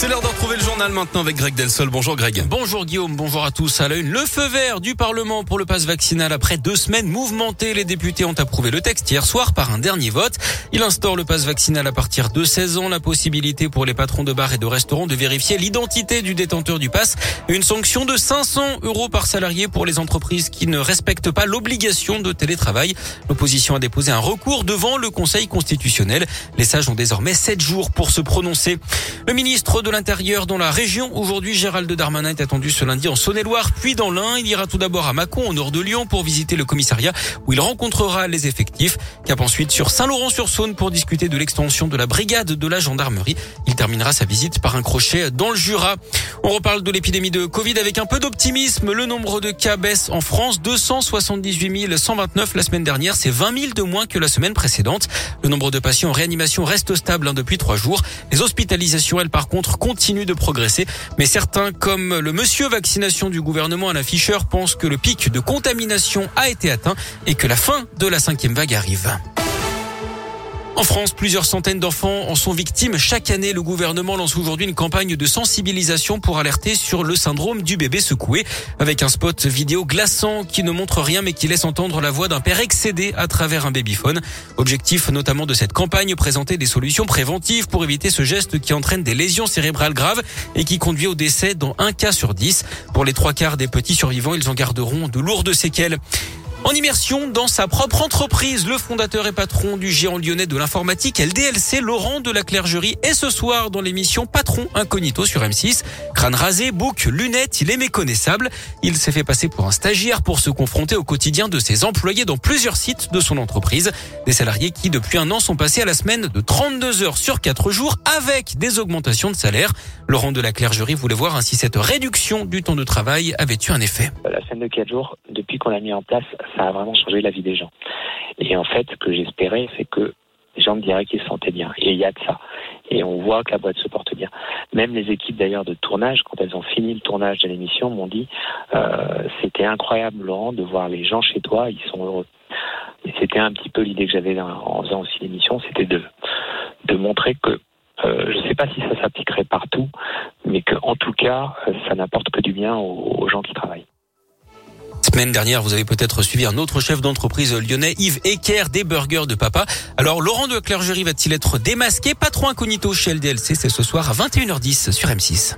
C'est l'heure de retrouver le journal maintenant avec Greg Delsol. Bonjour Greg. Bonjour Guillaume, bonjour à tous. À la une, le feu vert du Parlement pour le passe vaccinal après deux semaines mouvementées. Les députés ont approuvé le texte hier soir par un dernier vote. Il instaure le passe vaccinal à partir de 16 ans, la possibilité pour les patrons de bars et de restaurants de vérifier l'identité du détenteur du passe. Une sanction de 500 euros par salarié pour les entreprises qui ne respectent pas l'obligation de télétravail. L'opposition a déposé un recours devant le Conseil constitutionnel. Les sages ont désormais 7 jours pour se prononcer. Le ministre de l'Intérieur dans la région. Aujourd'hui, Gérald Darmanin est attendu ce lundi en Saône-et-Loire, puis dans l'Ain. Il ira tout d'abord à Mâcon, au nord de Lyon, pour visiter le commissariat où il rencontrera les effectifs. Cap ensuite sur Saint-Laurent-sur-Saône pour discuter de l'extension de la brigade de la gendarmerie. Il terminera sa visite par un crochet dans le Jura. On reparle de l'épidémie de Covid avec un peu d'optimisme. Le nombre de cas baisse en France. 278 129 la semaine dernière. C'est 20 000 de moins que la semaine précédente. Le nombre de patients en réanimation reste stable hein, depuis trois jours. Les hospitalisations, elles, par contre, continuent de progresser. Mais certains, comme le monsieur vaccination du gouvernement Alain Fischer, pensent que le pic de contamination a été atteint et que la fin de la cinquième vague arrive. En France, plusieurs centaines d'enfants en sont victimes. Chaque année, le gouvernement lance aujourd'hui une campagne de sensibilisation pour alerter sur le syndrome du bébé secoué, avec un spot vidéo glaçant qui ne montre rien mais qui laisse entendre la voix d'un père excédé à travers un babyphone. Objectif notamment de cette campagne, présenter des solutions préventives pour éviter ce geste qui entraîne des lésions cérébrales graves et qui conduit au décès dans un cas sur dix. Pour les trois quarts des petits survivants, ils en garderont de lourdes séquelles. En immersion dans sa propre entreprise, le fondateur et patron du géant lyonnais de l'informatique LDLC, Laurent de la Clergerie, est ce soir dans l'émission Patron Incognito sur M6. Crâne rasé, bouc, lunettes, il est méconnaissable. Il s'est fait passer pour un stagiaire pour se confronter au quotidien de ses employés dans plusieurs sites de son entreprise. Des salariés qui, depuis un an, sont passés à la semaine de 32 heures sur 4 jours avec des augmentations de salaire. Laurent de la Clergerie voulait voir ainsi cette réduction du temps de travail avait eu un effet? La semaine de 4 jours, qu'on l'a mis en place, ça a vraiment changé la vie des gens. Et en fait, ce que j'espérais, c'est que les gens me diraient qu'ils se sentaient bien. Et il y a de ça. Et on voit que la boîte se porte bien. Même les équipes d'ailleurs de tournage, quand elles ont fini le tournage de l'émission, m'ont dit euh, c'était incroyable Laurent de voir les gens chez toi, ils sont heureux. Et c'était un petit peu l'idée que j'avais en faisant aussi l'émission, c'était de de montrer que euh, je ne sais pas si ça s'appliquerait partout, mais qu'en tout cas, ça n'apporte que du bien aux gens qui travaillent. Semaine dernière, vous avez peut-être suivi un autre chef d'entreprise lyonnais, Yves Ecker, des burgers de papa. Alors, Laurent de Clergerie va-t-il être démasqué? Patron incognito chez LDLC, c'est ce soir à 21h10 sur M6.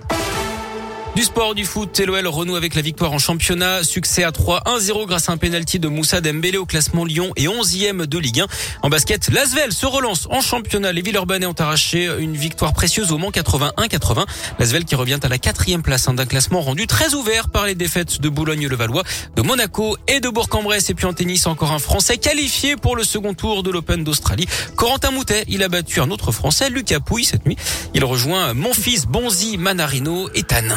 Du sport, du foot, l'OL renoue avec la victoire en championnat. Succès à 3-1-0 grâce à un penalty de Moussa Dembélé au classement Lyon et 11e de Ligue 1. En basket, Lasvel se relance en championnat. Les Villeurbanais ont arraché une victoire précieuse au Mans 81-80. Lasvel qui revient à la quatrième place hein, d'un classement rendu très ouvert par les défaites de Boulogne-le-Valois, de Monaco et de Bourg-en-Bresse. Et puis en tennis, encore un Français qualifié pour le second tour de l'Open d'Australie. Corentin Moutet, il a battu un autre Français, Lucas Pouille, cette nuit. Il rejoint mon fils Bonzi Manarino et Tan.